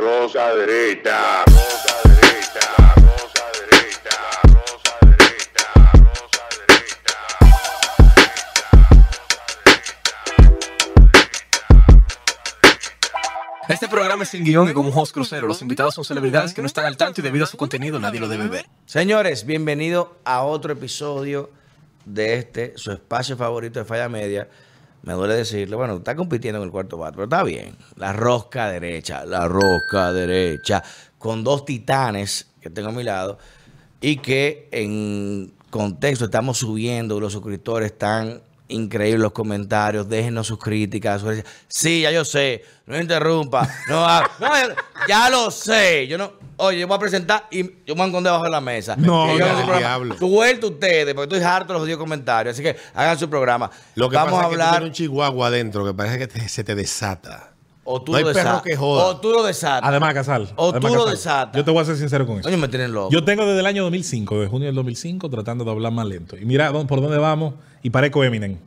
rosa derecha, rosa derecha, rosa derecha, rosa derecha, rosa derecha. Este programa es sin guion y como un host crucero. Los invitados son celebridades que no están al tanto y debido a su contenido nadie lo debe ver. Señores, bienvenido a otro episodio de este, su espacio favorito de Falla Media. Me duele decirle, bueno, está compitiendo en el cuarto bate, pero está bien. La rosca derecha, la rosca derecha, con dos titanes que tengo a mi lado y que en contexto estamos subiendo, los suscriptores están increíbles los comentarios, déjenos sus críticas. sus- Sí, ya yo sé, no interrumpa, no, no, ya lo sé. Yo no, oye, yo voy a presentar y yo me voy a esconder debajo de la mesa. No, yo no, diablo. Suelta ustedes, porque estoy harto de los jodidos comentarios. Así que hagan su programa. Lo que Vamos pasa a es que tú hablar. tienes un chihuahua adentro que parece que te- se te desata. O tú no hay lo perro que joda. O tú lo desatas. Además, Casal. O además, tú lo desatas. Yo te voy a ser sincero con eso. Coño, me tienen loco. Yo tengo desde el año 2005, de junio del 2005, tratando de hablar más lento. Y mira por dónde vamos y parezco Eminem.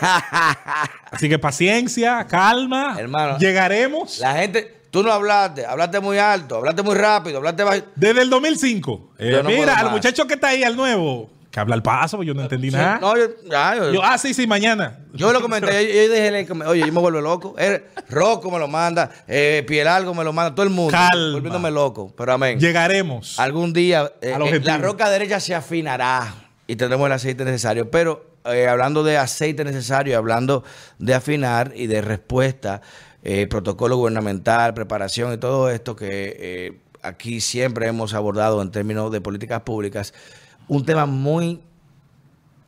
Así que paciencia, calma. Hermano, Llegaremos. La gente, tú no hablaste, hablaste muy alto, hablaste muy rápido, hablaste bajito. Desde el 2005. Eh, no mira, al muchacho que está ahí, al nuevo, que habla al paso, yo no entendí nada. No, yo, ya, yo, Yo, ah, sí, sí, mañana. yo lo comenté, yo, dije, oye, yo me vuelvo loco. Eh, Rocco me lo manda, eh, Piel Algo me lo manda, todo el mundo. Calma. Volviéndome loco, pero amén. Llegaremos. Algún día eh, eh, la roca derecha se afinará y tendremos el aceite necesario. Pero eh, hablando de aceite necesario, y hablando de afinar y de respuesta, eh, protocolo gubernamental, preparación y todo esto que aquí siempre hemos abordado en términos de políticas públicas, un tema muy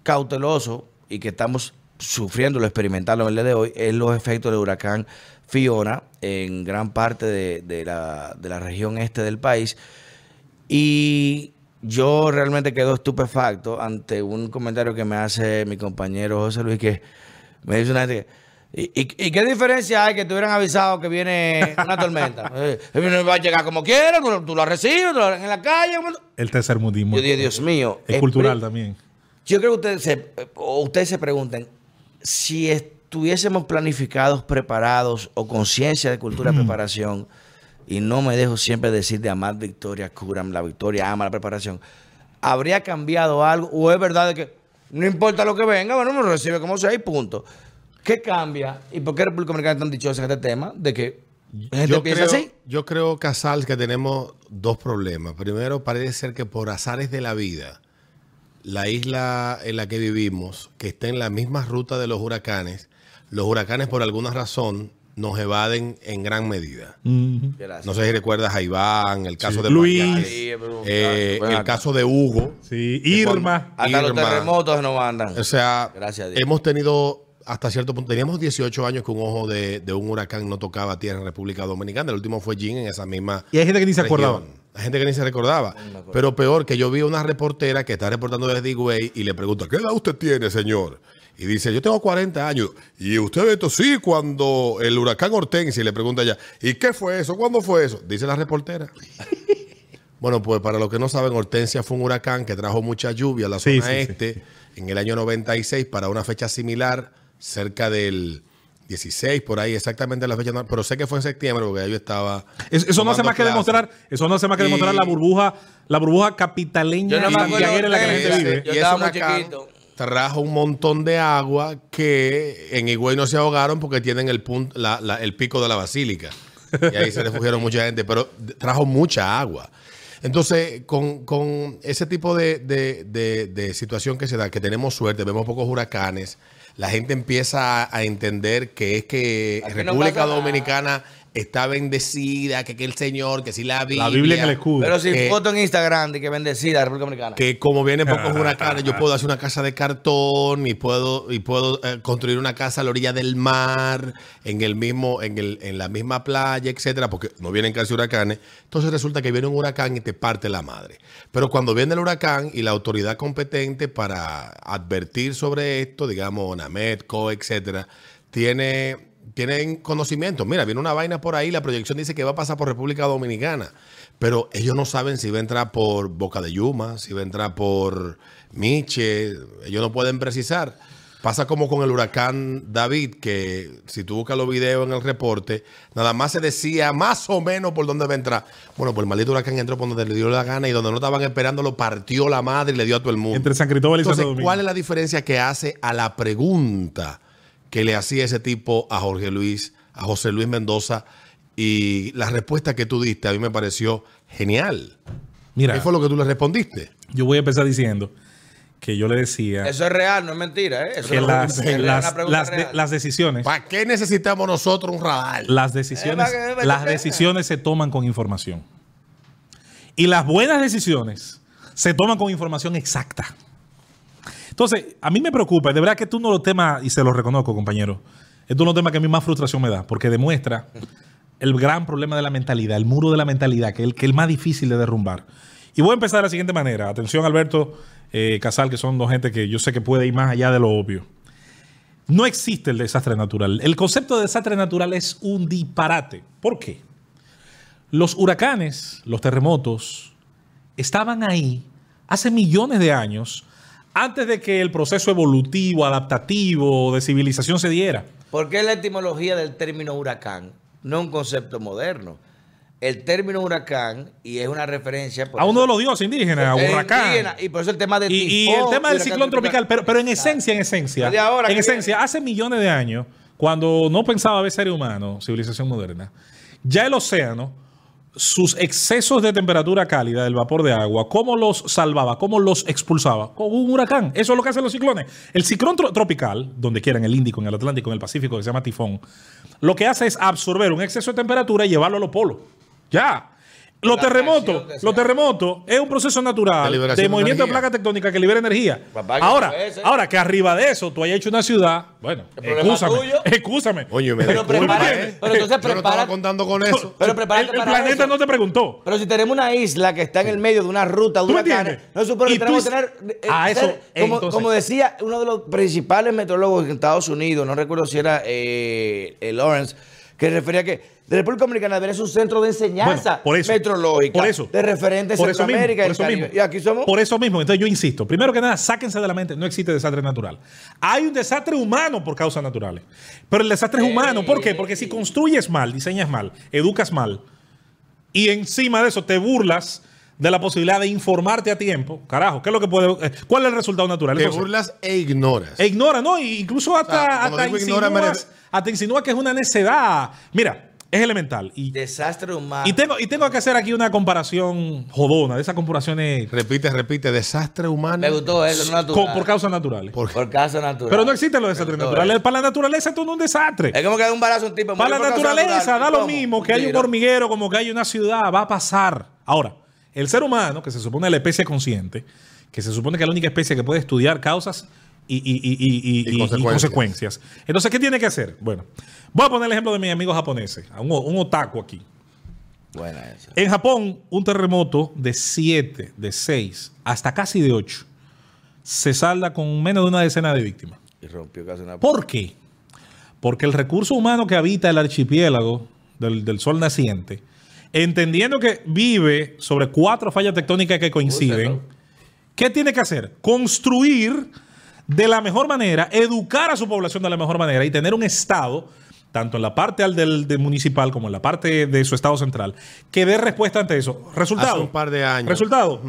cauteloso y que estamos sufriendo, experimentando el día de hoy, es los efectos del huracán Fiona en gran parte de, de la, de la región este del país. Y yo realmente quedo estupefacto ante un comentario que me hace mi compañero José Luis, que me dice una gente que, ¿Y, y, y qué diferencia hay que te hubieran avisado que viene una tormenta? Eh, eh, va a llegar como quiera, tú, lo- tú la recibes, tú la- en la calle. como- El tercer mundismo. Yo dije, Dios mío. Es cultural también. yo creo que ustedes se, o ustedes se pregunten si estuviésemos planificados, preparados o conciencia de cultura de preparación, y no me dejo siempre decir de amar victoria, curan la victoria, ama la preparación, ¿habría cambiado algo? ¿O es verdad de que no importa lo que venga, bueno, uno recibe como sea y punto? ¿Qué cambia? ¿Y por qué República Dominicana es tan dichosa en este tema? De que gente Yo piensa creo, así. yo creo, Casal, que tenemos dos problemas. Primero, parece ser que por azares de la vida, la isla en la que vivimos, que está en la misma ruta de los huracanes, los huracanes por alguna razón nos evaden en gran medida. Gracias. No sé si recuerdas a Iván, el caso de Luis. Eh, el caso de Hugo. Sí, Que cuando- Irma. Hasta los Irma. terremotos nos mandan. O sea, Gracias a Dios. hemos tenido hasta cierto punto, teníamos 18 años que un ojo de, de un huracán no tocaba tierra en República Dominicana. El último fue Jean en esa misma. Y hay gente que ni se región. acordaba. Hay gente que ni se recordaba. Pero peor, que yo vi a una reportera que está reportando desde Higüey y le pregunta, ¿qué edad usted tiene, señor? Y dice, yo tengo 40 años. Y usted ve esto, sí, cuando el huracán Hortensia, y le pregunta ella, ¿y qué fue eso? ¿Cuándo fue eso? Dice la reportera. Bueno, pues para los que no saben, Hortensia fue un huracán que trajo mucha lluvia a la zona sí, sí, este en el año 96 para una fecha similar, cerca del 16, por ahí exactamente la fecha, pero sé que fue en septiembre porque yo estaba... Es- Eso no hace más que clases. demostrar, eso no hace más que Y- demostrar la burbuja, la burbuja capitaleña no y en la que la gente vive. Yo y estaba muy chiquito. Trajo un montón de agua que en Higüey no se ahogaron porque tienen el, punto, la- la- el pico de la basílica. Y ahí se refugiaron mucha gente, pero trajo mucha agua. Entonces, con, con ese tipo de, de- de- de situación que se da, que tenemos suerte, vemos pocos huracanes, la gente empieza a, entender que es que Aquí no República nada. Está bendecida, que, que el Señor, que si la Biblia. La Biblia en el escudo. Pero sin Eh, foto en Instagram de que bendecida la República Dominicana. que como vienen pocos huracanes, yo puedo hacer una casa de cartón y puedo y puedo eh, construir una casa a la orilla del mar, en el mismo en el en la misma playa, etcétera, porque no vienen casi huracanes. Entonces resulta que viene un huracán y te parte la madre. Pero cuando viene el huracán y la autoridad competente para advertir sobre esto, digamos Nametco, etcétera, tiene tienen conocimiento. Mira, viene una vaina por ahí, la proyección dice que va a pasar por República Dominicana, pero ellos no saben si va a entrar por Boca de Yuma, si va a entrar por Miche, ellos no pueden precisar. Pasa como con el huracán David, que si tú buscas los videos en el reporte, nada más se decía más o menos por dónde va a entrar. Bueno, pues el maldito huracán entró por donde le dio la gana y donde no estaban esperando lo partió la madre y le dio a todo el mundo. Entre San Cristóbal y Entonces, Santo Domingo. ¿cuál es la diferencia que hace a la pregunta que le hacía ese tipo a Jorge Luis, a José Luis Mendoza? Y la respuesta que tú diste a mí me pareció genial. Mira, ¿Qué fue lo que tú le respondiste? yo voy a empezar diciendo que yo le decía Eso es real, no es mentira, ¿eh? Eso que es las, una las, pregunta las, de- real. las decisiones, ¿Para qué necesitamos nosotros un radar? las decisiones, Eh, que- que las decisiones se toman con información. Y las buenas decisiones se toman con información exacta. Entonces, a mí me preocupa, de verdad que tú no lo temas, y se lo reconozco, compañero, es uno de los temas que a mí más frustración me da, porque demuestra el gran problema de la mentalidad, el muro de la mentalidad, que es el, que es más difícil de derrumbar. Y voy a empezar de la siguiente manera. Atención, Alberto eh, Casal, que son dos gente que yo sé que puede ir más allá de lo obvio. No existe el desastre natural. El concepto de desastre natural es un disparate. ¿Por qué? Los huracanes, los terremotos, estaban ahí hace millones de años antes de que el proceso evolutivo, adaptativo, de civilización se diera. ¿Por qué la etimología del término huracán? No es un concepto moderno. El término huracán, y es una referencia... A uno eso- de los dioses indígenas, a es huracán. indígena, y por eso el tema de Y, y el tema del ciclón tropical, pero, pero en esencia, en esencia, ahora en esencia, hace millones de años, cuando no pensaba haber ser humano, civilización moderna, ya el océano, sus excesos de temperatura cálida del vapor de agua, ¿cómo los salvaba? ¿Cómo los expulsaba? Con un huracán. Eso es lo que hacen los ciclones. El ciclón tro- tropical, donde quiera, en el Índico, en el Atlántico, en el Pacífico, que se llama tifón, lo que hace es absorber un exceso de temperatura y llevarlo a los polos. Ya. Los terremotos, que los terremotos es un proceso De natural de de movimiento de energía. placa tectónica que libera energía. Papá, que ahora, ese. ahora que arriba de eso tú hayas hecho una ciudad, bueno, El excúsame, tuyo. excúsame. Oye, me Pero prepárate, ¿eh? pero entonces Yo no estaba prepárate. contando con eso. Pero el, prepárate el para planeta eso. no te preguntó. Pero si tenemos una isla que está en el medio de una ruta de ¿Tú me huracanes, entiendes? no supone que tenemos que tener. eh, Ah, eso, ser- como, entonces- como decía uno de los principales meteorólogos en Estados Unidos, no recuerdo si era eh, eh, Lawrence, que refería que la República Dominicana debería ser un centro de enseñanza Bueno, por eso, meteorológica por eso, de referentes por eso mismo, Centroamérica por y eso mismo. Y aquí somos. Por eso mismo, entonces yo insisto, primero que nada, sáquense de la mente, no existe desastre natural. Hay un desastre humano por causas naturales. Pero el desastre es humano, ¿por qué? Porque si construyes mal, diseñas mal, educas mal, y encima de eso te burlas de la posibilidad de informarte a tiempo, carajo, ¿qué es lo que puede, eh, cuál es el resultado natural? Te Entonces, burlas e ignoras. E ignora, ¿no? Y incluso hasta, O sea, hasta, digo ignora, hasta insinúa que es una necedad. Mira, es elemental. Y, Desastre humano. y tengo, y tengo que hacer aquí una comparación jodona, de esas comparaciones Repite, repite, desastre humano. Me gustó eso, no natural. por causas naturales. Por- Por caso natural. Pero no existen los desastres naturales. eso. Para la naturaleza esto no es un desastre. Es como que da un balazo a un tipo. Para la naturaleza natural. da lo mismo que hay un hormiguero como que hay una ciudad, va a pasar. Ahora, el ser humano, que se supone la especie consciente, que se supone que es la única especie que puede estudiar causas y, y- y- y- consecuencias. consecuencias. Entonces, ¿qué tiene que hacer? Bueno, voy a poner el ejemplo de mis amigos japoneses, un, un otaku aquí. Buena esa. En Japón, un terremoto de 7, de 6, hasta casi de 8, se salda con menos de una decena de víctimas. Y rompió casi una. ¿Por qué? Porque el recurso humano que habita el archipiélago del, del Sol naciente, entendiendo que vive sobre cuatro fallas tectónicas que coinciden. ¿qué tiene que hacer? Construir de la mejor manera, educar a su población de la mejor manera y tener un Estado, tanto en la parte del municipal como en la parte de su Estado central, que dé respuesta ante eso. Resultado. Hace un par de años. Resultado.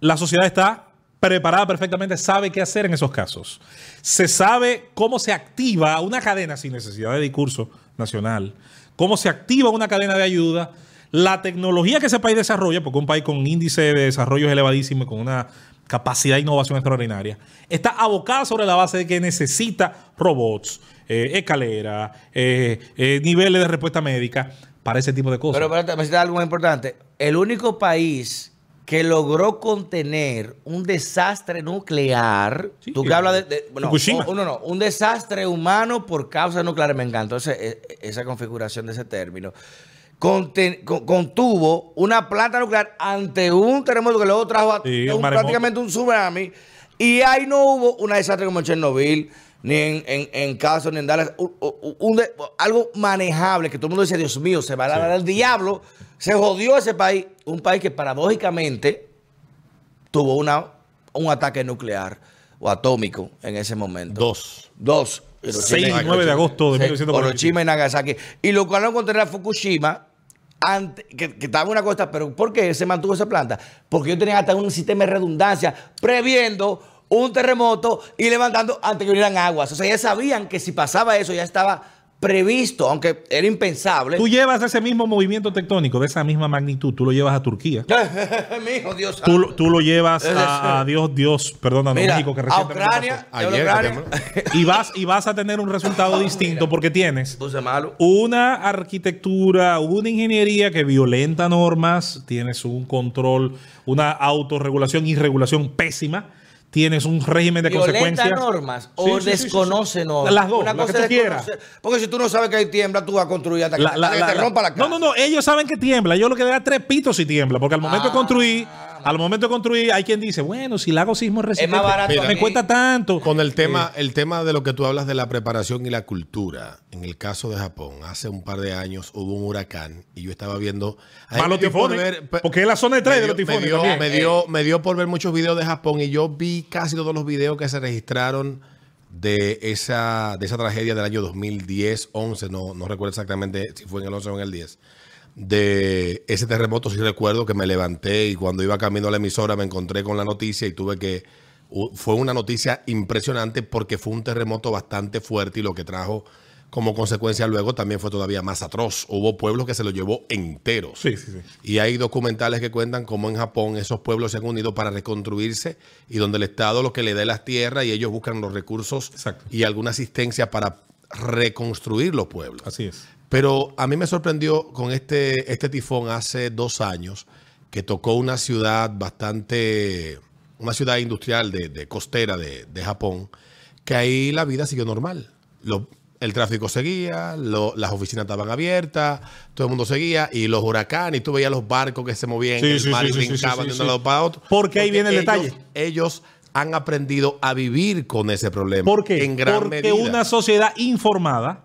La sociedad está preparada perfectamente, sabe qué hacer en esos casos. Se sabe cómo se activa una cadena sin necesidad de discurso nacional, cómo se activa una cadena de ayuda, la tecnología que ese país desarrolla, porque un país con un índice de desarrollo es elevadísimo y con una capacidad de innovación extraordinaria, está abocada sobre la base de que necesita robots, eh, escaleras, eh, eh, niveles de respuesta médica para ese tipo de cosas. Pero espérate, me decís algo muy importante. El único país que logró contener un desastre nuclear, Sí, tú que hablas de, de- bueno, Fukushima. o- no, no, un desastre humano por causa nuclear, me encantó ese- e- esa configuración de ese término. Contuvo una planta nuclear ante un terremoto que luego trajo a- Sí, un- prácticamente un tsunami y ahí no hubo un desastre como en Chernobyl ni en, en, en Caso, ni en Dallas, un- un- algo manejable que todo el mundo dice, Dios mío, se va a dar al diablo, se jodió ese país, un país que paradójicamente tuvo una, un ataque nuclear. o atómico en ese momento. Dos. Dos. Hiroshima 6 y Nagasaki. 9 de agosto de Sí, 1945. Hiroshima y Nagasaki. Y lo cual lo encontré era Fukushima, antes, que, que estaba una costa, pero ¿por qué se mantuvo esa planta? Porque ellos tenían hasta un sistema de redundancia previendo un terremoto y levantando antes que vinieran aguas. O sea, ya sabían que si pasaba eso ya estaba previsto, aunque era impensable. Tú llevas ese mismo movimiento tectónico de esa misma magnitud, tú lo llevas a Turquía. Mijo, Dios Tú, lo- tú lo llevas a, a Dios, Dios, perdónanos, Mira, México, que a recientemente Ucrania, pasó. yo Ayer, Ucrania. Y vas, y vas a tener un resultado distinto porque tienes Puse malo. una arquitectura, una ingeniería que violenta normas, tienes un control, una autorregulación y regulación pésima, tienes un régimen de ¿Violenta consecuencias. normas o Sí, sí, sí, sí, desconoce normas? Las dos, Una las que cosa tú quieras. Porque si tú no sabes que hay tiembla, tú vas a construir hasta que, La- la- hasta que la- te rompa la casa. No, no, no, ellos saben que tiembla. Yo lo que da tres pitos si tiembla, porque al momento de construir, al momento de construir, hay quien dice, bueno, si le hago sismo resistente, más barato me cuesta tanto. Con el tema, el tema de lo que tú hablas de la preparación y la cultura, en el caso de Japón, hace un par de años hubo un huracán y yo estaba viendo. a mí Más me los dio por tifones, ver- pe- porque es la zona de tres de los tifones Me dio, también. me, dio, me dio por ver muchos videos de Japón y yo vi casi todos los videos que se registraron de esa, de esa tragedia del año 2010, 11, no, no recuerdo exactamente si fue en el 11 o en el 10 de ese terremoto, sí recuerdo que me levanté y cuando iba camino a la emisora me encontré con la noticia y tuve que... Fue una noticia impresionante porque fue un terremoto bastante fuerte y lo que trajo como consecuencia luego también fue todavía más atroz. Hubo pueblos que se lo llevó enteros. Sí, sí, sí. Y hay documentales que cuentan cómo en Japón esos pueblos se han unido para reconstruirse y donde el Estado lo que le dé las tierras y ellos buscan los recursos Exacto. y alguna asistencia para reconstruir los pueblos. Así es. Pero a mí me sorprendió con este, este tifón hace dos años que tocó una ciudad bastante, una ciudad industrial de, de costera de, de Japón, que ahí la vida siguió normal. Lo- el tráfico seguía, lo- las oficinas estaban abiertas, todo el mundo seguía, y los huracanes, y tú veías los barcos que se movían Sí, en el sí, mar sí, y brincaban de un lado para otro. Porque ahí viene el ellos- detalle. Ellos han aprendido a vivir con ese problema. ¿Por qué? En gran Porque medida. una sociedad informada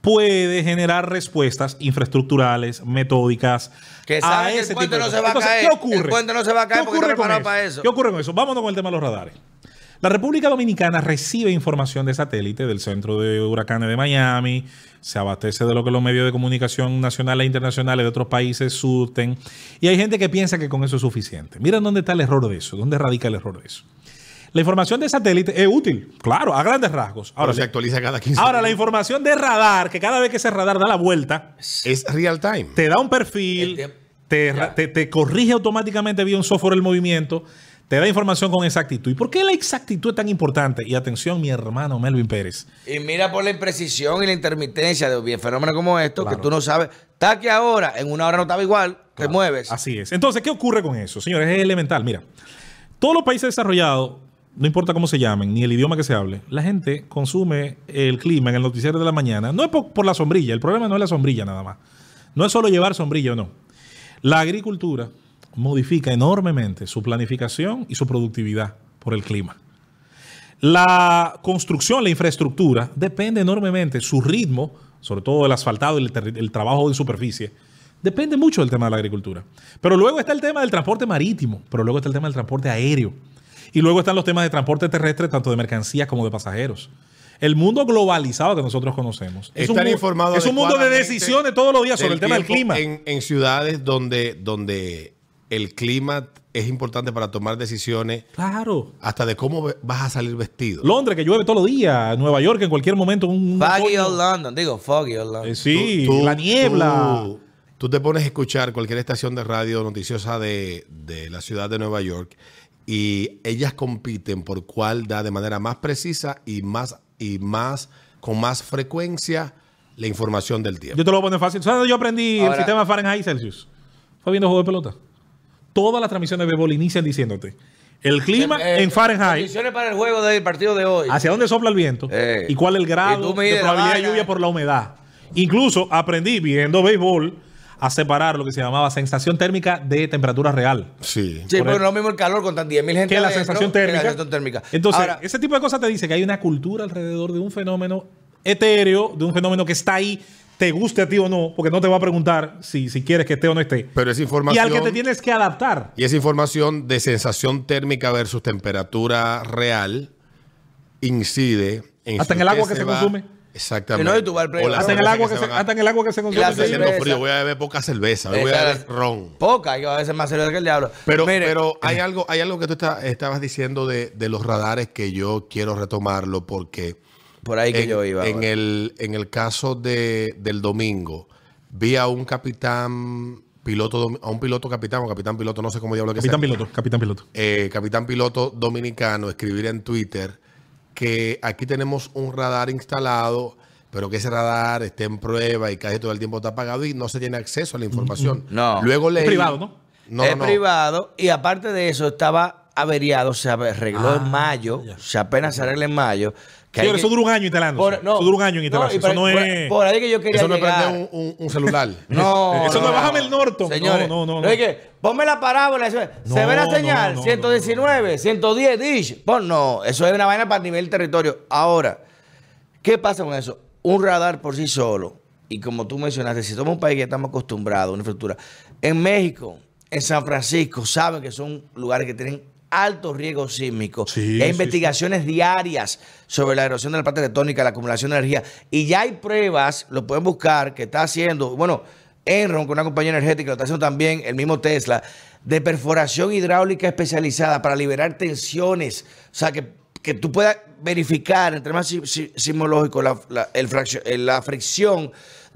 puede generar respuestas infraestructurales, metódicas. Que el puente no se va a caer. ¿Qué ocurre? El puente no se va a caer ¿Qué porque ocurre está con preparado eso? para eso. ¿Qué ocurre con eso? Vámonos con el tema de los radares. La República Dominicana recibe información de satélite del Centro de Huracanes de Miami, se abastece de lo que los medios de comunicación nacionales e internacionales de otros países surten, y hay gente que piensa que con eso es suficiente. Miren dónde está el error de eso, dónde radica el error de eso. La información de satélite es útil, claro, a grandes rasgos. Ahora Ahora, se actualiza cada 15 ahora la información de radar, que cada vez que ese radar da la vuelta, Es real time. te da un perfil, te- te corrige automáticamente vía un software el movimiento, te da información con exactitud. ¿Y por qué la exactitud es tan importante? Y atención, mi hermano Melvin Pérez. Y mira por la imprecisión y la intermitencia de fenómenos como estos, Claro. que tú no sabes. Está aquí ahora, en una hora no estaba igual, te mueves. Así es. Entonces, ¿qué ocurre con eso? Señores, es elemental. Mira, todos los países desarrollados, no importa cómo se llamen, ni el idioma que se hable, la gente consume el clima en el noticiero de la mañana. No es por, por la sombrilla, el problema no es la sombrilla nada más. No es solo llevar sombrilla o no. La agricultura modifica enormemente su planificación y su productividad por el clima. La construcción, la infraestructura, depende enormemente. Su ritmo, sobre todo el asfaltado y el, trabajo en superficie, depende mucho del tema de la agricultura. Pero luego está el tema del transporte marítimo, pero luego está el tema del transporte aéreo. Y luego están los temas de transporte terrestre, tanto de mercancías como de pasajeros. El mundo globalizado que nosotros conocemos es un, es un mundo de decisiones todos los días sobre el tema del clima. En, en ciudades donde, donde el clima es importante para tomar decisiones, Claro. hasta de cómo vas a salir vestido. Londres, que llueve todos los días. Nueva York, en cualquier momento. Un, Foggy otoño. Old London, digo, Foggy Old London. Eh, sí, Tú- tú- la niebla. Tú, tú te pones a escuchar cualquier estación de radio noticiosa de, de la ciudad de Nueva York y ellas compiten por cuál da de manera más precisa y más y más con más frecuencia la información del tiempo. Yo te lo voy a poner fácil. ¿Sabes dónde yo aprendí el sistema Fahrenheit Celsius? Fue viendo juego de pelota. Todas las transmisiones de béisbol inician diciéndote el clima Eh, en Fahrenheit, Condiciones para el juego del partido de hoy. hacia dónde sopla el viento Eh. y cuál es el Y grado de la probabilidad de lluvia por la humedad. Incluso aprendí viendo béisbol a separar lo que se llamaba sensación térmica de temperatura real. Sí. Sí, por pero el- no mismo el calor con tan 10.000 gente que la sensación que la térmica. sensación térmica. Entonces, Ahora, ese tipo de cosas te dice que hay una cultura alrededor de un fenómeno etéreo, de un fenómeno que está ahí, te guste a ti o no, porque no te va a preguntar si, si quieres que esté o no esté. Pero esa y información al que te tienes que adaptar. y esa información de sensación térmica versus temperatura real incide en Hasta en el agua que se va- consume. Exactamente. Y no, y tú vas al play- O las Hasta en el agua que se hasta en el agua que se Y consume. Está haciendo frío, voy a beber poca cerveza, voy a beber ron. Poca, que a veces más cerveza que el diablo. Pero, Mire, pero hay algo, hay algo que tú está- estabas diciendo de, de los radares que yo quiero retomarlo porque por ahí que en, yo iba. en el, en el caso de, del domingo, vi a un capitán piloto, a un piloto capitán o capitán piloto, no sé cómo diablo que Capitán sea. piloto, capitán piloto. eh, capitán piloto dominicano escribir en Twitter que aquí tenemos un radar instalado, pero que ese radar esté en prueba y casi todo el tiempo está apagado y no se tiene acceso a la información. No. Luego Es leí, privado, ¿no? No, es no, privado y aparte de eso estaba averiado, se arregló Ah, en mayo, se apenas se arregla en mayo. Que que- eso dura un año instalándose. por- no, eso dura un año en no, eso por, no por- es. por ahí que yo quería Eso no es llegar. un, un- un celular. No, Eso no es bájame el Norton. Señores, No, no, no, no es que ponme la parábola, eso es, se No, ve la no, señal, no, no, 119, 110 dish. Pon, no, eso es una vaina para nivel territorio. Ahora, ¿qué pasa con eso? Un radar por sí solo, y como tú mencionaste, si somos un país que estamos acostumbrados a una infraestructura, en México, en San Francisco, saben que son lugares que tienen alto riesgo sísmico. Sí, Y hay sí, investigaciones diarias sobre la erosión de la parte tectónica, la acumulación de energía. Y ya hay pruebas, lo pueden buscar, que está haciendo, bueno, Enron, con una compañía energética, lo está haciendo también el mismo Tesla, de perforación hidráulica especializada para liberar tensiones. O sea, que, que tú puedas verificar, entre más si- si- sismológico, la, la- el eh, la fricción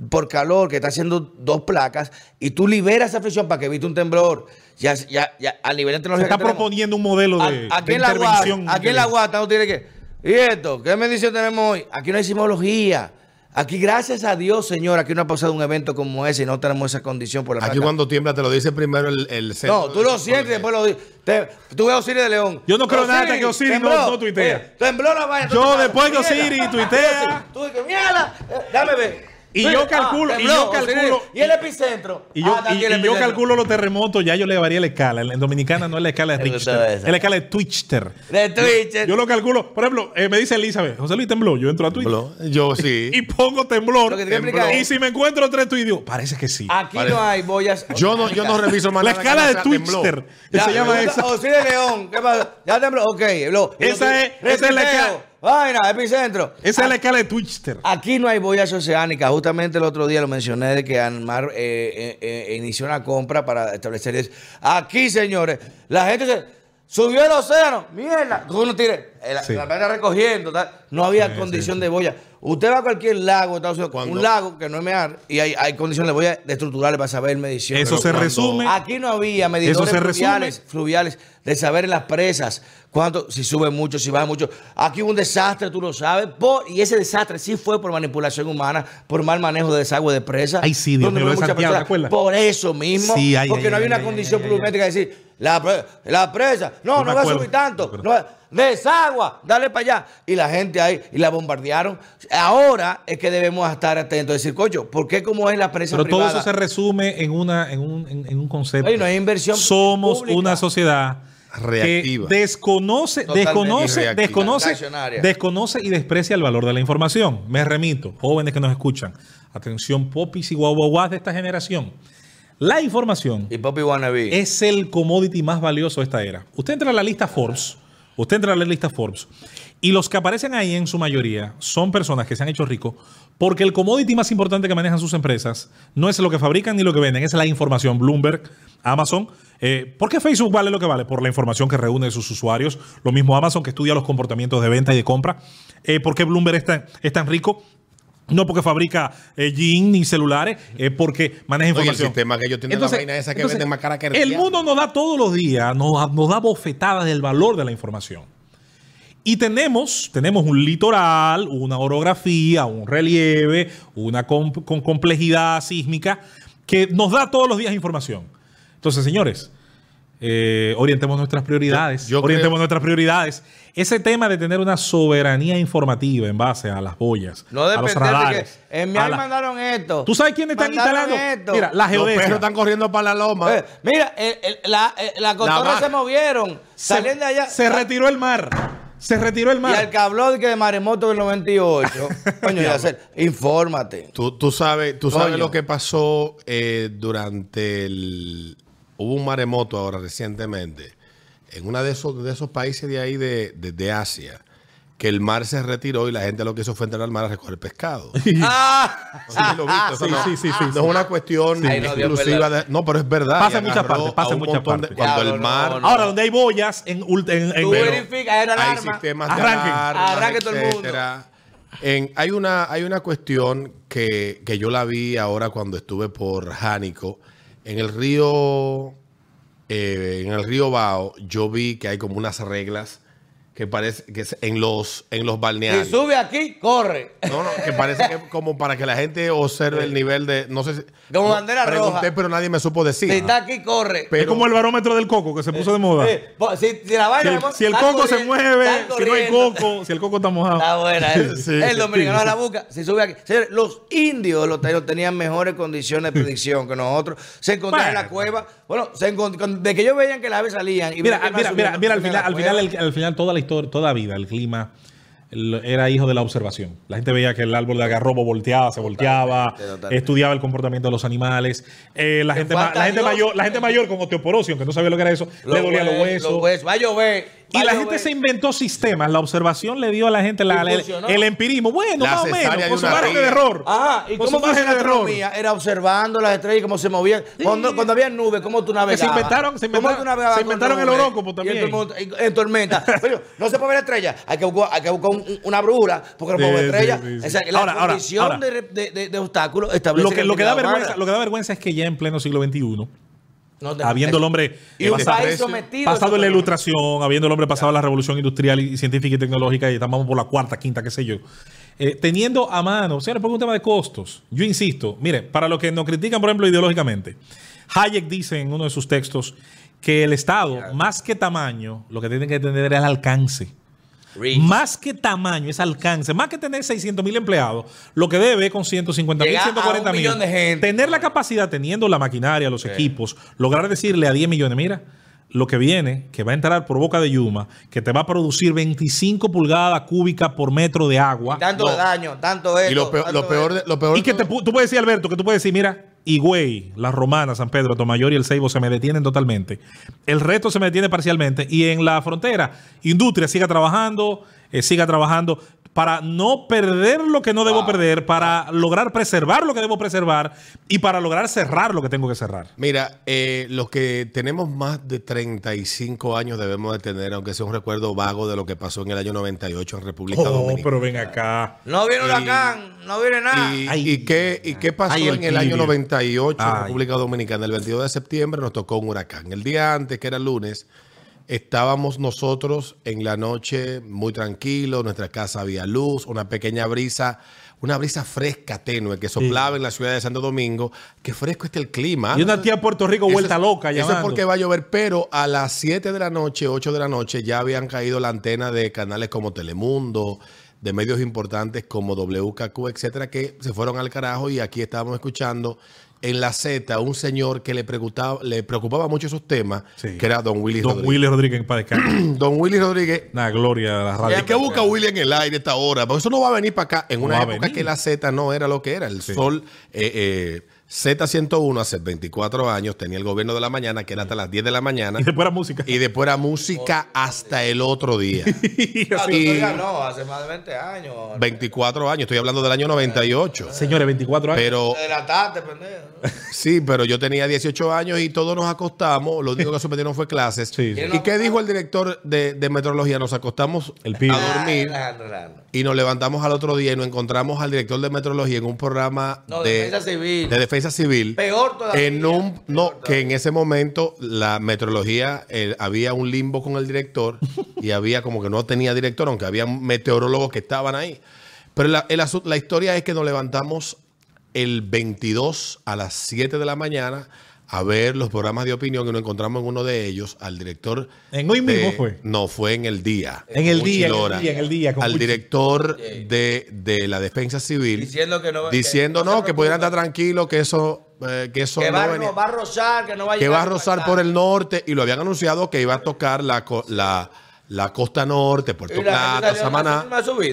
por calor que está haciendo dos placas y tú liberas esa fricción para que evite un temblor. Ya, ya, ya a nivel de Se está tenemos- proponiendo un modelo de, a- aquí de en la intervención. guata, aquí en la guata no tiene que. ¿Y esto? ¿Qué medición tenemos hoy? Aquí no hay sismología. Aquí, gracias a Dios, señor, aquí no ha pasado un evento como ese y no tenemos esa condición por la Aquí placa. cuando tiembla te lo dice primero el, el centro No, tú lo sientes y después lo dices. Tú ves a Osiris de León. Yo no creo nada hasta que Osiris no- tembló. no tuitea. Oye, Tembló la vaina. Yo después que. Osiris tuitea. Tú dices, mierda, eh, dame ver. Y yo calculo- y yo calculo- Y el epicentro. Y yo, Ah, y- y yo epicentro. calculo los terremotos, ya yo le varía la escala. En Dominicana no es la escala de Richter, es la escala de Twichter. De Twitch. Yo lo calculo, por ejemplo, eh, me dice Elizabeth, José Luis tembló, yo entro a Twitter. Yo sí. y pongo temblor. Y si me encuentro tres tweets, digo, parece que sí. Aquí Parece- no hay boyas. yo no, yo no reviso más la escala de. Twitter, se llama esa. Osiris de León. ¿Qué pasa? Ya tembló. Ok. Lo, Esa es- esa es la escala. Vaina, epicentro. Esa es la escala de Twitter. Aquí no hay boyas oceánicas. Justamente el otro día lo mencioné de que Anmar eh, eh, eh, inició una compra para establecer eso. Aquí, señores, la gente se subió el océano. Mierda. Tú no tires. eh, La, Sí. la recogiendo. tal. No había condición de boya. Usted va a cualquier lago, en Estados Unidos, un lago que no es mear, y hay, hay condiciones de boya de estructurales para saber mediciones. Eso se cuando- resume. Aquí no había medidores fluviales, fluviales de saber en las presas cuánto, si sube mucho, si baja mucho. Aquí hubo un desastre, tú lo sabes, por- y ese desastre sí fue por manipulación humana, por mal manejo de desagüe de presas. Ay, sí, Dios donde mío, de. Por eso mismo, Sí, ay, porque ay, no había una condición pluviométrica de decir, la, pre- la presa, no, no va a subir tanto, no desagua, dale para allá. Y la gente ahí, y la bombardearon. Ahora es que debemos estar atentos, decir, coño, ¿por qué como es la presa Pero todo eso se resume en, una, en, un, en- en un concepto. Oye, no hay inversión Somos pública. una sociedad Reactiva. que desconoce, desconoce, reactiva. desconoce, desconoce y desprecia el valor de la información. Me remito, jóvenes que nos escuchan. Atención, popis y guaguaguas de esta generación. La información Y Poppy Wannabe. es el commodity más valioso de esta era. Usted entra a la lista Forbes, usted entra a la lista Forbes, y los que aparecen ahí en su mayoría son personas que se han hecho ricos porque el commodity más importante que manejan sus empresas no es lo que fabrican ni lo que venden, es la información. Bloomberg, Amazon. Eh, ¿Por qué Facebook vale lo que vale? Por la información que reúne de sus usuarios. Lo mismo Amazon que estudia los comportamientos de venta y de compra. Eh, ¿Por qué Bloomberg es tan, es tan rico? No porque fabrica eh, jeans ni celulares, es porque maneja Oye, el información. sistema que ellos tienen, la vaina esa que venden más cara que el El mundo nos da todos los días, nos, nos da bofetadas del valor de la información. Y tenemos, tenemos un litoral, una orografía, un relieve, una con complejidad sísmica que nos da todos los días información. Entonces, señores, eh, orientemos nuestras prioridades. Yo- yo orientemos creo- nuestras prioridades. Ese tema de tener una soberanía informativa en base a las boyas, No a los depender de radares. que en mi la- mandaron esto. ¿Tú sabes quiénes están instalando? esto. Mira, la Los geodesia. perros están corriendo para la loma. Eh, mira, el- el- la, eh, la cotorra vaca. se movieron. se, Salían de allá. se retiró el mar. Se retiró el Y mar. al que habló de que de maremoto del 98. coño, Yacel, infórmate. Tú, tú sabes, tú sabes Coño. lo que pasó eh, durante el... Hubo un maremoto ahora recientemente en uno de esos, de esos países de ahí de, de- de Asia. que el mar se retiró y la gente lo que hizo fue entrar al mar a recoger pescado. Ah, No sé si lo viste, eso Sí, no, sí, sí, sí, no es una cuestión no, exclusiva verdad. de. No, pero es verdad. Pasa en muchas partes, pasa en un muchas montón de- partes. Cuando el mar. no, no. Ahora, donde hay boyas, en, en, en- tú verificas, hay una hay alarma. sistemas de Arranquen. alarmas, Arranque todo el mundo. En- hay, una, hay una cuestión que, que yo la vi ahora cuando estuve por Jánico. En el río, eh, en el río Bao, yo vi que hay como unas reglas que parece que es en los, en los balnearios. Si sube aquí, corre. No, no, que parece que es como para que la gente observe el nivel de. No sé si. Como no, bandera pregunté, roja. pero nadie me supo decir. Si está aquí, corre. Pero- es como el barómetro del coco que se puso de moda. Eh, si, si la Si vaina el, si el coco se mueve, si no hay coco, si el coco está mojado. Está buena. eh. Sí, el dominicano sí. la busca. Si sube aquí. Los indios los tenían, tenían mejores condiciones de predicción que nosotros. Se encontraron en la cueva. Bueno, se de que ellos veían que las aves salían. Y Mira, mira, mira, mira, al final, a al final, el- al final, toda la historia, toda vida, el clima era hijo de la observación. La gente veía que el árbol de agarrobo volteaba, se volteaba, totalmente. estudiaba el comportamiento de los animales. Eh, la, gente la gente mayor, la gente mayor con osteoporosis, aunque no sabía lo que era eso, le dolían los huesos. Los huesos. Va a llover. Y la gente se inventó sistemas. La observación le dio a la gente la- el, empirismo. Bueno, La más o menos, con su margen de error. Ajá, ¿y Con cómo su margen funciona la de error. astronomía? Era observando las estrellas y cómo se movían. Cuando, cuando había nubes, cómo tú navegabas. se inventaron- se ¿Cómo inventaron- tú navegabas se con inventaron el horóscopo Y también. En, tormenta- y- en tormenta. Pero no se puede ver estrellas. Hay que buscar, hay que buscar un- una brújula porque no puede ver estrellas. sí, sí. O sea, la Ahora, ahora, condición ahora. de, de, de- de obstáculos establece Lo que, lo, que da vergüenza, lo que da vergüenza es que ya en pleno siglo XXI, No habiendo el hombre Y un pasado- país sometido. a pasado esa en la ilustración, habiendo el hombre pasado la revolución industrial y científica y tecnológica, y estamos por la cuarta, quinta, qué sé yo. Eh, teniendo a mano, señores, por un tema de costos. Yo insisto, mire, para los que nos critican, por ejemplo, ideológicamente, Hayek dice en uno de sus textos que el Estado, más que tamaño, lo que tiene que tener es el alcance. Reach. Más que tamaño, es alcance. Más que tener 600 mil empleados, lo que debe con 150 mil, Llegar a 140 un mil. Tener la capacidad, teniendo la maquinaria, los equipos, lograr decirle a 10 millones, mira, lo que viene, que va a entrar por boca de Yuma, que te va a producir 25 pulgadas cúbicas por metro de agua. Tanto No. daño, tanto esto. Y lo peor, tanto lo peor, de, lo peor Y que te, tú puedes decir, Alberto, que tú puedes decir, mira, Higüey, La Romana, San Pedro, Tomayor y el Ceibo se me detienen totalmente. El resto se me detiene parcialmente. Y en la frontera, industria siga trabajando, eh, siga trabajando para no perder lo que no debo perder, para lograr preservar lo que debo preservar y para lograr cerrar lo que tengo que cerrar. Mira, eh, los que tenemos más de 35 años debemos de tener, aunque sea un recuerdo vago de lo que pasó en el año 98 en República Oh, Dominicana. pero ven acá. No viene huracán, no viene nada. Y, Ay. y qué, ¿Y qué pasó Ay, el en el año tibio. 98 en Ay. República Dominicana? El 22 de septiembre nos tocó un huracán. El día antes, que era lunes, estábamos nosotros en la noche muy tranquilos, nuestra casa había luz, una pequeña brisa, una brisa fresca, tenue, que soplaba en la ciudad de Santo Domingo. Qué fresco está el clima. Y una tía de Puerto Rico Eso vuelta es- loca Eso es llamando. porque va a llover, pero a las 7 de la noche, 8 de la noche, ya habían caído la antena de canales como Telemundo, de medios importantes como WKQ, etcétera, que se fueron al carajo y aquí estábamos escuchando en la Z un señor que le preocupaba, le preocupaba mucho esos temas, Sí. que era Don Willy Don Rodríguez. Willy Rodríguez en paz. Don Willy Rodríguez. Una gloria de la radio. ¿Y qué busca Willy en el aire esta hora? Porque eso no va a venir para acá. En No una época que la Z no era lo que era. El sol, eh, eh, Z101 hace 24 años tenía el gobierno de la mañana, que era hasta las 10 de la mañana. Y después era música. Y después era música hasta el otro día. Tú y- no, hace más de 20 años. 24 años, estoy hablando del año 98. Señores, 24 años. Pero De la tarde, pendejo. sí, pero yo tenía 18 años y todos nos acostamos. Lo único que suspendieron fue clases. Sí, sí. ¿Y qué dijo el director de, de meteorología? Nos acostamos El pibe. a dormir. Y nos levantamos al otro día y nos encontramos al director de meteorología en un programa No, de, defensa civil. de defensa civil. Peor todavía. En un, no, que en ese momento la meteorología eh, había un limbo con el director y había como que no tenía director, aunque había meteorólogos que estaban ahí. Pero la, el la historia es que nos levantamos el 22 a las 7 de la mañana a ver los programas de opinión y nos encontramos en uno de ellos al director. ¿En hoy mismo de- fue? No, fue en el día. En el día, en el Chilora, día, en el día, Al director de, de la defensa civil. Diciendo que no Diciendo que no, se que pudieran estar tranquilos, que eso, eh, que eso Que no va, venía- no, va a rozar, que no va a que va a rozar por el norte y lo habían anunciado que iba a tocar la, co- la, la costa norte, Puerto Plata, Samaná.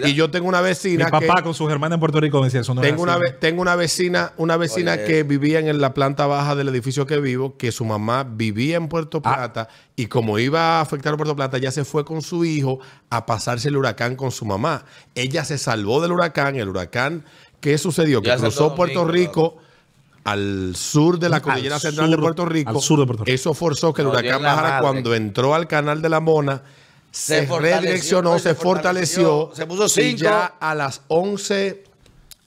Y yo tengo una Mi vecina papá que con sus hermanas en Puerto Rico me decía eso no tengo una, ve- tengo una vecina, una vecina Oye. que vivía en la planta baja del edificio que vivo, que su mamá vivía en Puerto Ah. Plata y como iba a afectar a Puerto Plata, ya se fue con su hijo a pasarse el huracán con su mamá. Ella se salvó del huracán, el huracán, ¿qué sucedió? Que Ya cruzó Puerto Domingo, Rico al sur de la cordillera central de Puerto Rico. al sur de Puerto Rico. Eso forzó que el No, huracán bajara cuando entró al canal de la Mona. Se Se, redireccionó, se se fortaleció. fortaleció, se puso y cinco. ya a las 11,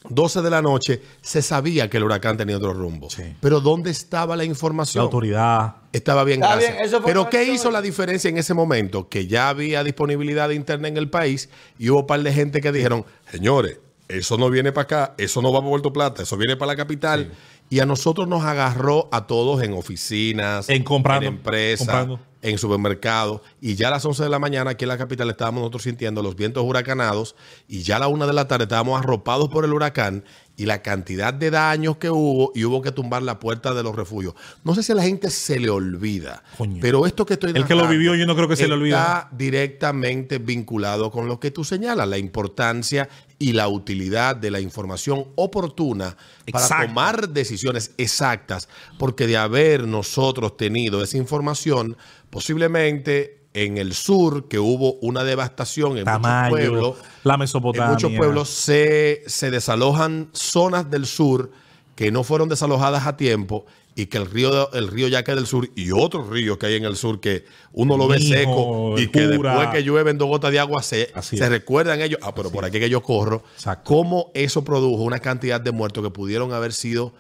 12 de la noche se sabía que el huracán tenía otro rumbo. Sí. Pero ¿dónde estaba la La información? autoridad. Estaba bien, Está gracias. bien, eso fue Pero ¿qué hizo la diferencia en ese momento? Que ya había disponibilidad de internet en el país y hubo un par de gente que dijeron, señores, eso no viene para acá, eso no va para Puerto Plata, eso viene para la capital. Y a nosotros nos agarró a todos en oficinas, En comprando, en empresas, comprando. En supermercados. Y ya a las 11 de la mañana aquí en la capital estábamos nosotros sintiendo los vientos huracanados y ya a la una de la tarde estábamos arropados por el huracán y la cantidad de daños que hubo y hubo que tumbar la puerta de los refugios. No sé si a la gente se le olvida, Coño. pero esto que estoy El que lo vivió, yo no creo que se le olvide. Está directamente vinculado con lo que tú señalas, la importancia y la utilidad de la información oportuna para tomar decisiones exactas, porque de haber nosotros tenido esa información, posiblemente en el sur, que hubo una devastación en Tamayo, muchos pueblos, la en Mesopotamia. muchos pueblos se, se desalojan zonas del sur que no fueron desalojadas a tiempo y que el río, el río Yaque del Sur y otros ríos que hay en el sur que uno lo ve seco y que después que llueven dos gotas de agua se, se recuerdan ellos, ah, pero por aquí que yo corro, Exacto. cómo eso produjo una cantidad de muertos que pudieron haber sido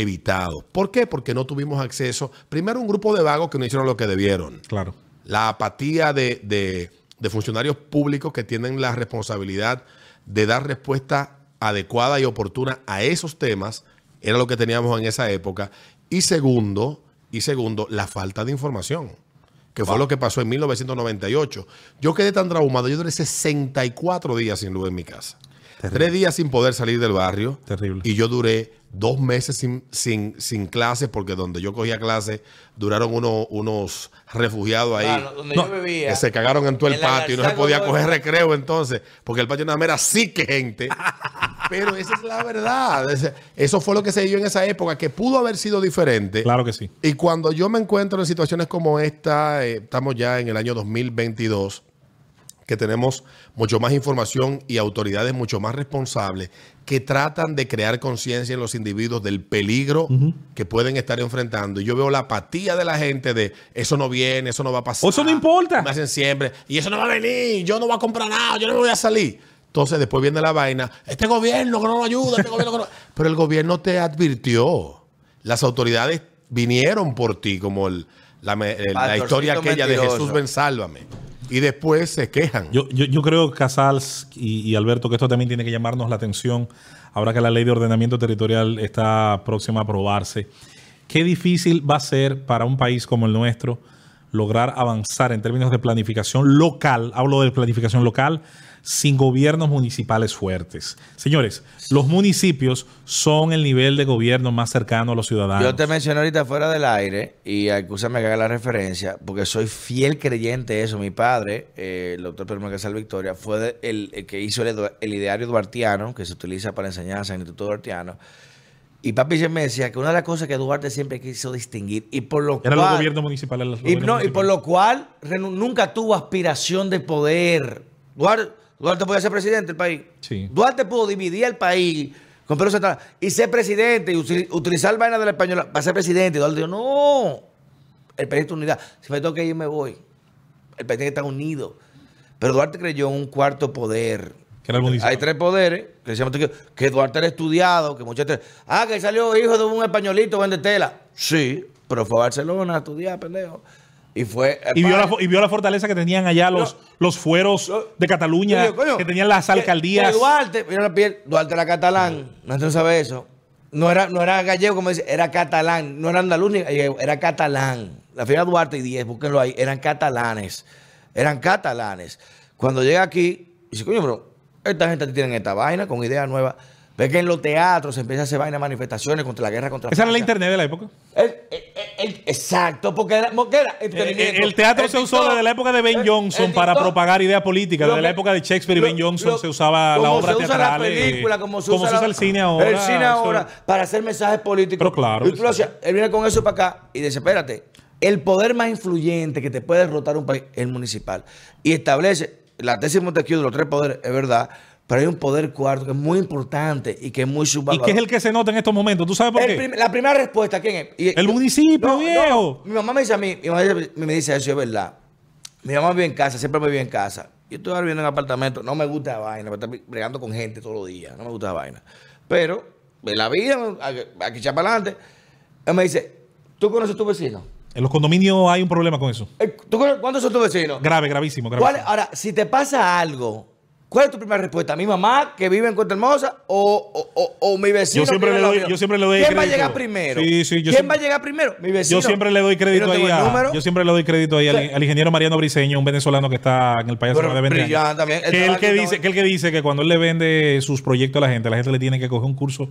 evitados. ¿Por qué? Porque no tuvimos acceso. Primero un grupo de vagos que no hicieron lo que debieron Claro. la apatía de, de- de funcionarios públicos que tienen la responsabilidad de dar respuesta adecuada y oportuna a esos temas, era lo que teníamos en esa época. Y segundo, y segundo, la falta de información, que fue lo que pasó en 1998. Yo quedé tan traumado, yo duré 64 días sin luz en mi casa. Tres días sin poder salir del barrio. Terrible. Y yo duré dos meses sin, sin, sin clases, porque donde yo cogía clases duraron uno- unos refugiados ahí. Claro, donde No, yo vivía. Que se cagaron en todo el En patio y no se podía coger recreo entonces, porque el patio nada más era sí que gente. Pero esa es la verdad. Eso fue lo que se dio en esa época, que pudo haber sido diferente. Claro que sí. Y cuando yo me encuentro en situaciones como esta, eh, estamos ya en el año 2022, que tenemos mucho más información y autoridades mucho más responsables que tratan de crear conciencia en los individuos del peligro que pueden estar enfrentando. Y yo veo la apatía de la gente de eso no viene, eso no va a pasar. O eso no importa. Me hacen siempre. Y eso no va a venir, yo no voy a comprar nada, yo no me voy a salir. Entonces después viene la vaina, este gobierno que no nos ayuda, este gobierno que no... Pero el gobierno te advirtió. Las autoridades vinieron por ti, como el- la, el- historia aquella de. Jesús ven sálvame. Y después se quejan. Yo, yo, yo creo, Casals y, y Alberto, que esto también tiene que llamarnos la atención ahora que la ley de ordenamiento territorial está próxima a aprobarse. Qué difícil va a ser para un país como el nuestro lograr avanzar en términos de planificación local, hablo de planificación local, sin gobiernos municipales fuertes. Señores, los municipios son el nivel de gobierno más cercano a los ciudadanos. Yo te mencioné ahorita fuera del aire, y acúsame que haga la referencia, porque soy fiel creyente de eso. Mi padre, eh, el doctor Pedro Casal Victoria, fue de- el, el que hizo el, ideario duartiano, que se utiliza para enseñanza en el Instituto Duartiano. Y papi siempre me decía que una de las cosas que Duarte siempre quiso distinguir, y por lo Era cual... el gobierno municipal. el Y, gobierno no, y por lo cual nunca tuvo aspiración de poder. Duarte, Duarte podía ser presidente del país. Sí. Duarte pudo dividir el país con Pedro Santana y ser presidente y util- utilizar vaina de la española para ser presidente. Duarte dijo, no, el país es unidad. Si me toca ir, me voy. El país tiene que estar unido. Pero Duarte creyó en un cuarto poder. Que era el. Hay tres poderes, que decíamos que, que Duarte era estudiado, que muchas veces, ah, que salió hijo de un españolito, vende tela. Sí, pero fue a Barcelona a estudiar, pendejo. Y fue. Y vio, la, y vio la fortaleza que tenían allá los, los fueros de Cataluña, Yo digo, coño, que tenían las alcaldías. que Duarte, mira la piel, Duarte era catalán, no se sabe eso. No era, no era gallego, como dice, era catalán, no era andaluz ni gallego, era catalán. La familia Duarte y 10, búsquenlo ahí, eran catalanes. Eran catalanes. Cuando llega aquí, dice, coño, bro, esta gente tiene esta vaina con ideas nuevas. Ve que en los teatros se empieza a hacer vaina, manifestaciones contra la guerra contra Esa era la internet de la época. Es- eh, eh, el- exacto, porque era, porque era Eh, entretenimiento. El teatro se usó TikTok- desde la época de Ben Johnson para propagar ideas políticas. Desde la época de Shakespeare y Ben Johnson lo- se usaba la obra se usa teatral. la eh, película, como se como usa, se usa la- el cine ahora. El cine ahora, para hacer mensajes políticos. Pero claro, Y tú lo hacías, él viene con eso para acá y dice, espérate, el poder más influyente que te puede derrotar un país es el municipal. Y establece, la tesis de Montesquieu de los tres poderes, es verdad, pero hay un poder cuarto que es muy importante y que es muy Y subvaluado. que es el que se nota en estos momentos. ¿Tú sabes por El qué? prim- la primera respuesta, ¿quién es? Y- El yo- municipio, viejo. mi mamá me dice a mí, mi mamá me dice eso, es verdad. Mi mamá vive en casa, siempre me vive en casa. Yo estoy ahora viviendo en apartamento, no me gusta la vaina, me está bregando con gente todos los días, no me gusta la vaina. Pero, en la vida, aquí- echar para adelante, él me dice, ¿tú conoces a tu vecino? En los condominios hay un problema con eso. Eh, ¿Tú ¿Cuántos son tus vecinos? Grave, gravísimo, ¿Cuál- gravísimo. ahora, si te pasa algo, ¿cuál es tu primera respuesta? ¿Mi mamá que vive en Cuesta Hermosa o, o, o- o mi vecino? Yo siempre que le doy- yo siempre le doy ¿Quién va a crédito. llegar primero? Sí, sí, yo ¿Quién siempre- va a llegar primero? Mi vecino. Yo siempre le doy ¿Y crédito no ahí el a, yo siempre le doy crédito ahí al, al ingeniero Mariano Briseño, un venezolano que está en el país Pero de 20 años. brillante también. Él Que trabaja que dice, que él que dice que cuando él le vende sus proyectos a la gente, la gente le tiene que coger un curso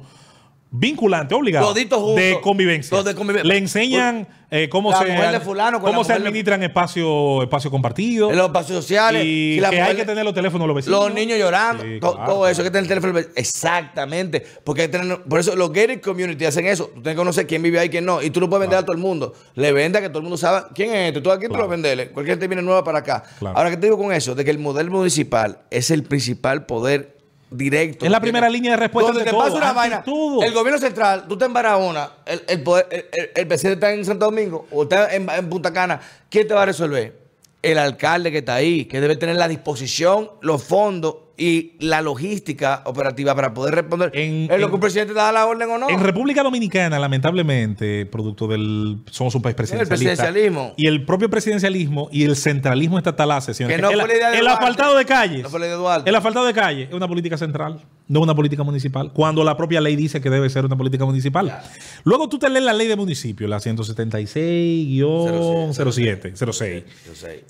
vinculante, obligado, juntos. de convivencia. De convivencia. Le enseñan eh, cómo La se fulano cómo se mujer de- administran espacios espacio compartidos En los espacios sociales. y si la que hay que tener los teléfonos los vecinos. Los niños llorando, Sí, to- claro, todo eso, hay que tener el teléfono. Exactamente. Porque hay que tener- por eso los gated community hacen eso. Tú tienes que conocer quién vive ahí y quién no. Y tú no puedes vender a todo el mundo. Le vende a que todo el mundo sabe quién es este. Tú aquí tú lo vendes. Cualquier gente viene nueva para acá. Ahora, ¿qué te digo con eso? De que el modelo municipal es el principal poder directo. Es la primera línea de respuesta Donde te todo, pasa una vaina. todo. El gobierno central, tú estás en Barahona, el, el, poder- el, el- el presidente está en Santo Domingo o está en, en Punta Cana. ¿Quién te va a resolver? El alcalde que está ahí, que debe tener la disposición, los fondos y la logística operativa para poder responder En- en, lo en- que un presidente da la orden o no. En República Dominicana, lamentablemente, producto del. Somos un país presidencialista. presidencialismo. Y el propio presidencialismo y el centralismo estatal hace, señor. Que no el, fue la idea de el Duarte. asfaltado de calles. No fue la idea de Duarte. El asfaltado de calles es una política central, no una política municipal. Cuando la propia ley dice que debe ser una política municipal. Luego tú te lees la ley de municipio, la 176-07, 06.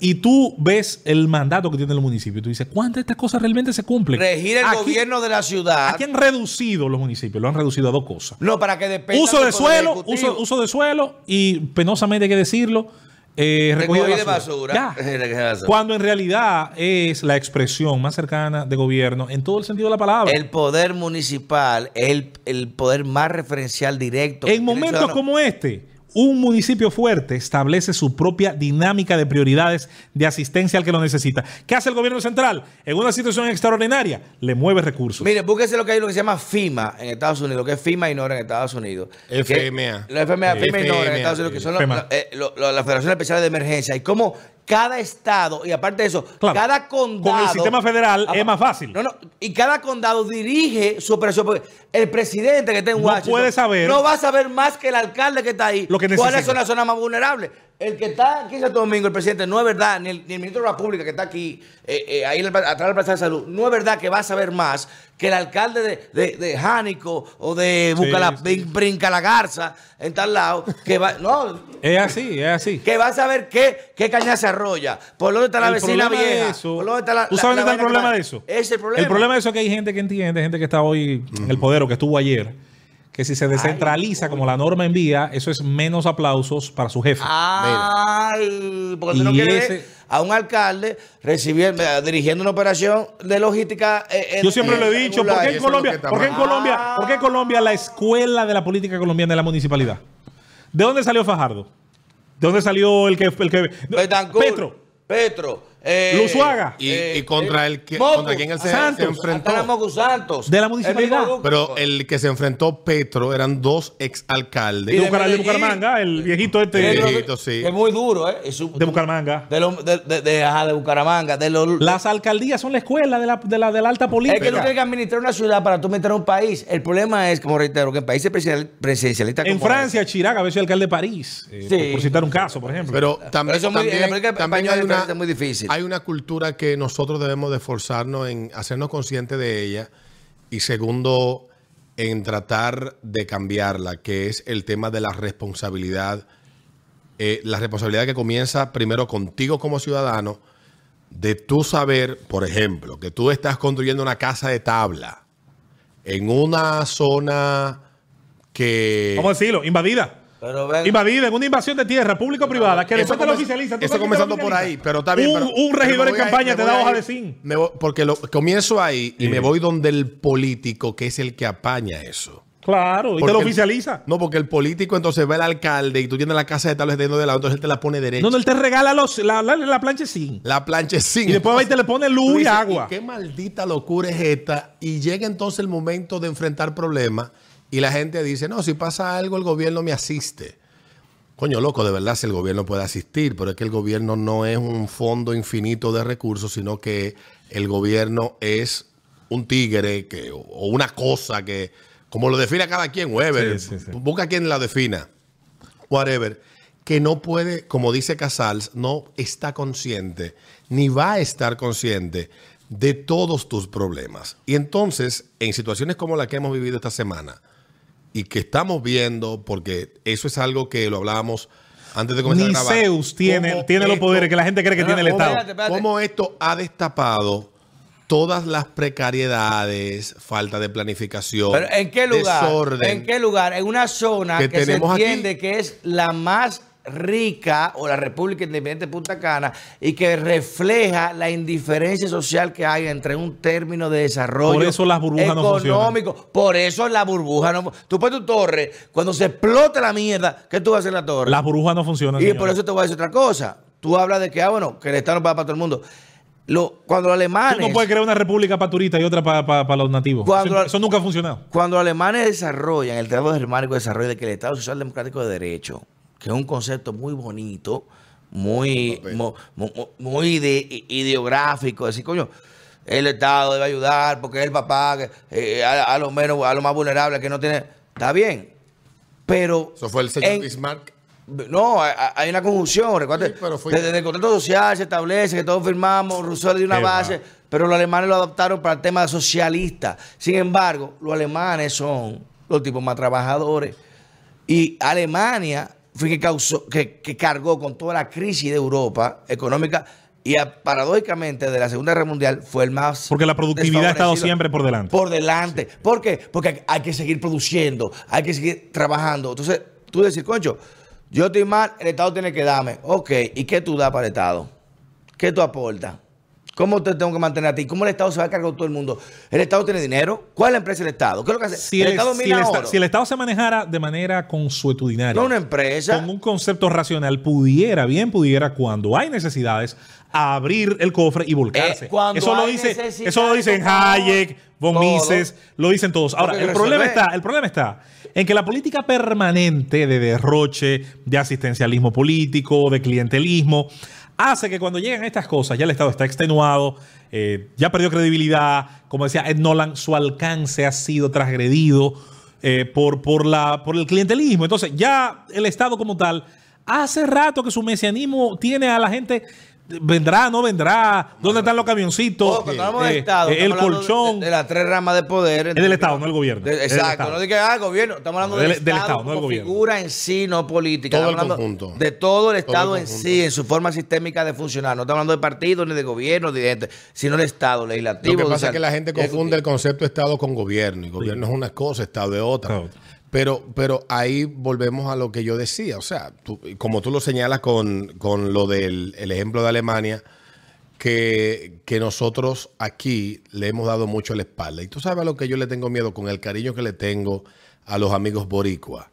Y tú ves el mandato que tiene el municipio. Y tú dices, ¿cuántas de estas cosas realmente se cumplen? Regir el Aquí- gobierno de la ciudad. Aquí han reducido los municipios, lo han reducido a dos cosas. No, para que dependa Uso de suelo, uso, uso de suelo y penosamente hay que decirlo, eh, recogida de basura. basura. Ya. Cuando en realidad es la expresión más cercana de gobierno en todo el sentido de la palabra. El poder municipal es el, el poder más referencial directo. en momentos como este, un municipio fuerte establece su propia dinámica de prioridades de asistencia al que lo necesita. ¿Qué hace el gobierno central? En una situación extraordinaria, le mueve recursos. Mire, búsquese lo que hay, lo que se llama FIMA en Estados Unidos, que es FIMA Ignora en Estados Unidos. Que- FMA. La FMA. FIMA Ignora en FMA, Estados Unidos, que son FEMA. la, eh, las Federaciones Especiales de Emergencia. Y como cada estado, y aparte de eso, Claro. cada condado. Con el sistema federal Ah, es más fácil. No, no. Y cada condado dirige su operación. Porque el presidente que está en No Washington. puede saber- No va a saber más que el alcalde que está ahí. Lo que ¿Cuáles son las zonas más vulnerables? El que está aquí en Santo Domingo, el presidente, no es verdad, ni el, ni el ministro de la República que está aquí, eh, eh, ahí atrás del Plaza de Salud, no es verdad que va a saber más que el alcalde de, de, de Jánico o de Bucala, sí. Brinca la Garza, en tal lado, que va, no, Es así, es así. que va a saber qué, qué caña se arrolla, por dónde está la El vecina de vieja. eso- por dónde está la, ¿Tú la- sabes la dónde está el problema de eso? Es el problema. El problema de eso es que hay gente que entiende, gente que está hoy en el poder o que estuvo ayer, que si se descentraliza como la norma envía, eso es menos aplausos para su jefe. Ay, porque no Y quieres ese- a un alcalde recibiendo, eh, dirigiendo una operación de logística. eh, en- Yo siempre en- lo he en dicho, ¿por qué en Colombia, ¿por qué en. Colombia, por qué en Colombia la escuela de la política colombiana es la municipalidad? ¿De dónde salió Fajardo? ¿De dónde salió el que el que Petro? Petro. Eh, Luzuaga. Y, eh, y contra el que Mocu, contra quien él se, Santos, se enfrentó. La Mocu Santos. De la El municipalidad. Pero el que se enfrentó Petro eran dos exalcaldes. De, de Bucaramanga, de Medellín. Bucaramanga, el viejito este viejito, sí. es muy duro, ¿eh? Su- de Bucaramanga. De, lo- de, de, de- ajá, de Bucaramanga. De Las alcaldías son la escuela de la, de la, de la alta política. es que tú tienes que administrar una ciudad para tú administrar un país. El problema es, como reitero, que en países presidencial- presidencialistas en Francia, Chirac a veces alcalde de París, eh, Sí. por, por citar un caso, por ejemplo. Pero también, eso es muy- en la también, política también española hay, una, es muy difícil. Hay una cultura que nosotros debemos de esforzarnos en hacernos conscientes de ella y segundo, en tratar de cambiarla, que es el tema de la responsabilidad. Eh, la responsabilidad que comienza primero contigo como ciudadano, de tú saber, por ejemplo, que tú estás construyendo una casa de tabla en una zona que... A decirlo, invadida. Pero ven, Invadida en una invasión de tierra público-privada que Eso después te lo oficializa. ¿Tú Eso comenzando por ahí, pero está bien. Un, pero- un pero regidor en ahí, campaña te da hoja de zinc. me voy- porque lo, comienzo ahí y Sí. me voy donde el político, que es el que apaña eso. Claro, y te lo el- oficializa. No, porque el político entonces ve al alcalde y tú tienes la casa de tal vez de de lado, entonces él te la pone derecha. No, no, él te regala los, la, la, la plancha zinc. La sin. Y después va y te le pone luz y agua. qué maldita locura es esta? Y llega entonces el momento de enfrentar problemas y la gente dice, no, si pasa algo el gobierno me asiste. Coño, loco, de verdad si el gobierno puede asistir, pero es que el gobierno no es un fondo infinito de recursos, sino que el gobierno es un tigre que, o una cosa que, como lo define cada quien, Weber, Sí, sí, sí. busca quien la defina, whatever, que no puede, como dice Casals, no está consciente, ni va a estar consciente de todos tus problemas. Y entonces, en situaciones como la que hemos vivido esta semana, y que estamos viendo, porque eso es algo que lo hablábamos antes de comenzar Ni a grabar. Zeus tiene, tiene los esto- poderes que la gente cree que No, tiene el Estado. espérate, espérate. cómo esto ha destapado todas las precariedades, falta de planificación, Pero ¿en qué lugar? desorden. ¿En qué lugar? En una zona que que, se tenemos aquí. entiende que es la más rica o la República Independiente de Punta Cana y que refleja la indiferencia social que hay entre un término de desarrollo Por eso las burbujas no económico. Por eso la burbuja no Tú pones tu torre, cuando se explote la mierda, ¿qué tú vas a hacer en la torre? Las burbujas no funcionan. Y por eso te voy a decir otra cosa. Tú hablas de que, ah, bueno, que el Estado no paga para todo el mundo. Lo, cuando los alemanes... Tú no puedes crear una república para turistas y otra para los nativos. Cuando- eso, eso nunca ha funcionado. Cuando los alemanes desarrollan el Tratado Germánico de Desarrollo de que el Estado Social Democrático de Derecho, que es un concepto muy bonito, muy, mo- mo- muy ide- ideográfico, decir, coño, el Estado debe ayudar porque es el papá que, eh, a, a los menos, a los más vulnerables que no tiene. Está bien. Pero. Eso fue el señor en- Bismarck. no, hay, una conjunción. Recuerda, Sí, desde el contrato social se establece que todos firmamos, Rousseau le dio una base, va. pero los alemanes lo adaptaron para el tema socialista. Sin embargo, los alemanes son los tipos más trabajadores. Y Alemania fue que causó, que, que cargó con toda la crisis de Europa económica y a- paradójicamente de la Segunda Guerra Mundial fue el más Porque la productividad ha estado siempre por delante. por delante. ¿Por qué? Porque hay que seguir produciendo, hay que seguir trabajando. Entonces, tú decir, concho, yo estoy mal, el Estado tiene que darme. Ok, ¿y qué tú das para el Estado? ¿Qué tú aportas? ¿Cómo te tengo que mantener a ti? ¿Cómo el Estado se va a cargar con todo el mundo? ¿El Estado tiene dinero? ¿Cuál es la empresa del Estado? ¿Qué es lo que hace? Si el, el, Estado si el esta- oro. si el Estado se manejara de manera consuetudinaria, no una empresa. con un concepto racional, pudiera, bien pudiera, cuando hay necesidades, abrir el cofre y volcarse. Eh, eso, lo dice, eso lo dicen Hayek, von. Mises, lo dicen todos. Ahora, el problema, está, el problema está en que la política permanente de derroche, de asistencialismo político, de clientelismo, hace que cuando llegan estas cosas, ya el Estado está extenuado, eh, ya perdió credibilidad, como decía Ed Nolan, su alcance ha sido transgredido eh, por, por, la, por el clientelismo. Entonces, ya el Estado como tal, hace rato que su mesianismo tiene a la gente... ¿Vendrá? ¿No vendrá? ¿Dónde están los camioncitos? Oh, cuando hablamos de Eh, Estado, eh, el estamos colchón. De, de las tres ramas de poder. Es del Estado, no el gobierno. De- Es del exacto, no diga ah, gobierno, estamos hablando Del- del, del Estado, Estado, no del gobierno. figura en sí, no política. Todo Estamos el conjunto. De todo el Todo Estado el en sí, en su forma sistémica de funcionar. No estamos hablando de partido, ni de gobierno, ni de gente, sino el Estado legislativo. Lo que pasa es que la gente confunde el concepto de Estado con gobierno. Y gobierno es una cosa, Estado es otra. Claro. Pero, pero ahí volvemos a lo que yo decía. O sea, tú- como tú lo señalas con, con lo del el ejemplo de Alemania, que, que nosotros aquí le hemos dado mucho la espalda. Y tú sabes a lo que yo le tengo miedo con el cariño que le tengo a los amigos boricua.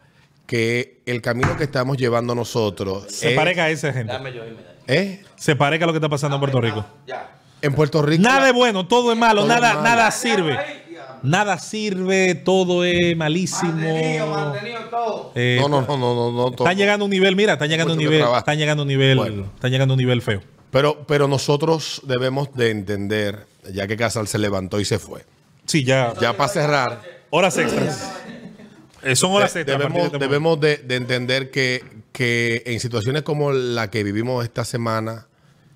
Que el camino que estamos llevando nosotros Se es- parezca a esa gente. Dame yo. ¿eh? Se parezca a lo que está pasando en Puerto Rico. Ya. en Puerto Rico. Nada es bueno, todo es malo, Todo nada, es malo. nada sirve. Nada sirve, todo es malísimo. Mantenido, mantenido todo. Eh, no, no, no, no, no, no. Están llegando a un nivel, mira, están llegando a un nivel, están llegando a un nivel, Bueno. están llegando a un nivel feo. Pero, pero nosotros debemos de entender, ya que Casal se levantó y se fue. Sí, ya. Ya para cerrar, Horas extras. Eh, son horas de- extras. de debemos de, de entender que, que en situaciones como la que vivimos esta semana,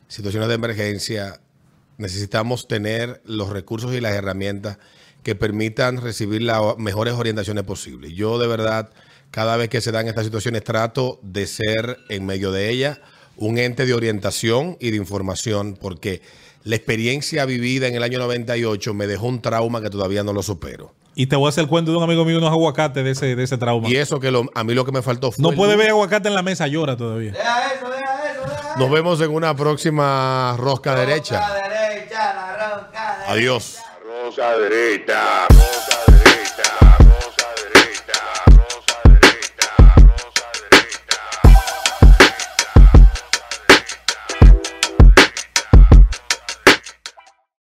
situaciones de emergencia, necesitamos tener los recursos y las herramientas que permitan recibir las mejores orientaciones posibles. Yo de verdad, cada vez que se dan estas situaciones, trato de ser en medio de ellas un ente de orientación y de información, porque la experiencia vivida en el año 98 me dejó un trauma que todavía no lo supero. Y te voy a hacer el cuento de un amigo mío, unos aguacates de ese, de ese trauma. Y eso que lo- a mí lo que me faltó fue. No puede ver aguacate en la mesa, llora todavía. Deja eso, deja eso, deja Nos vemos en una próxima rosca eso. derecha. La derecha, la roca derecha. Adiós. Rosa derecha.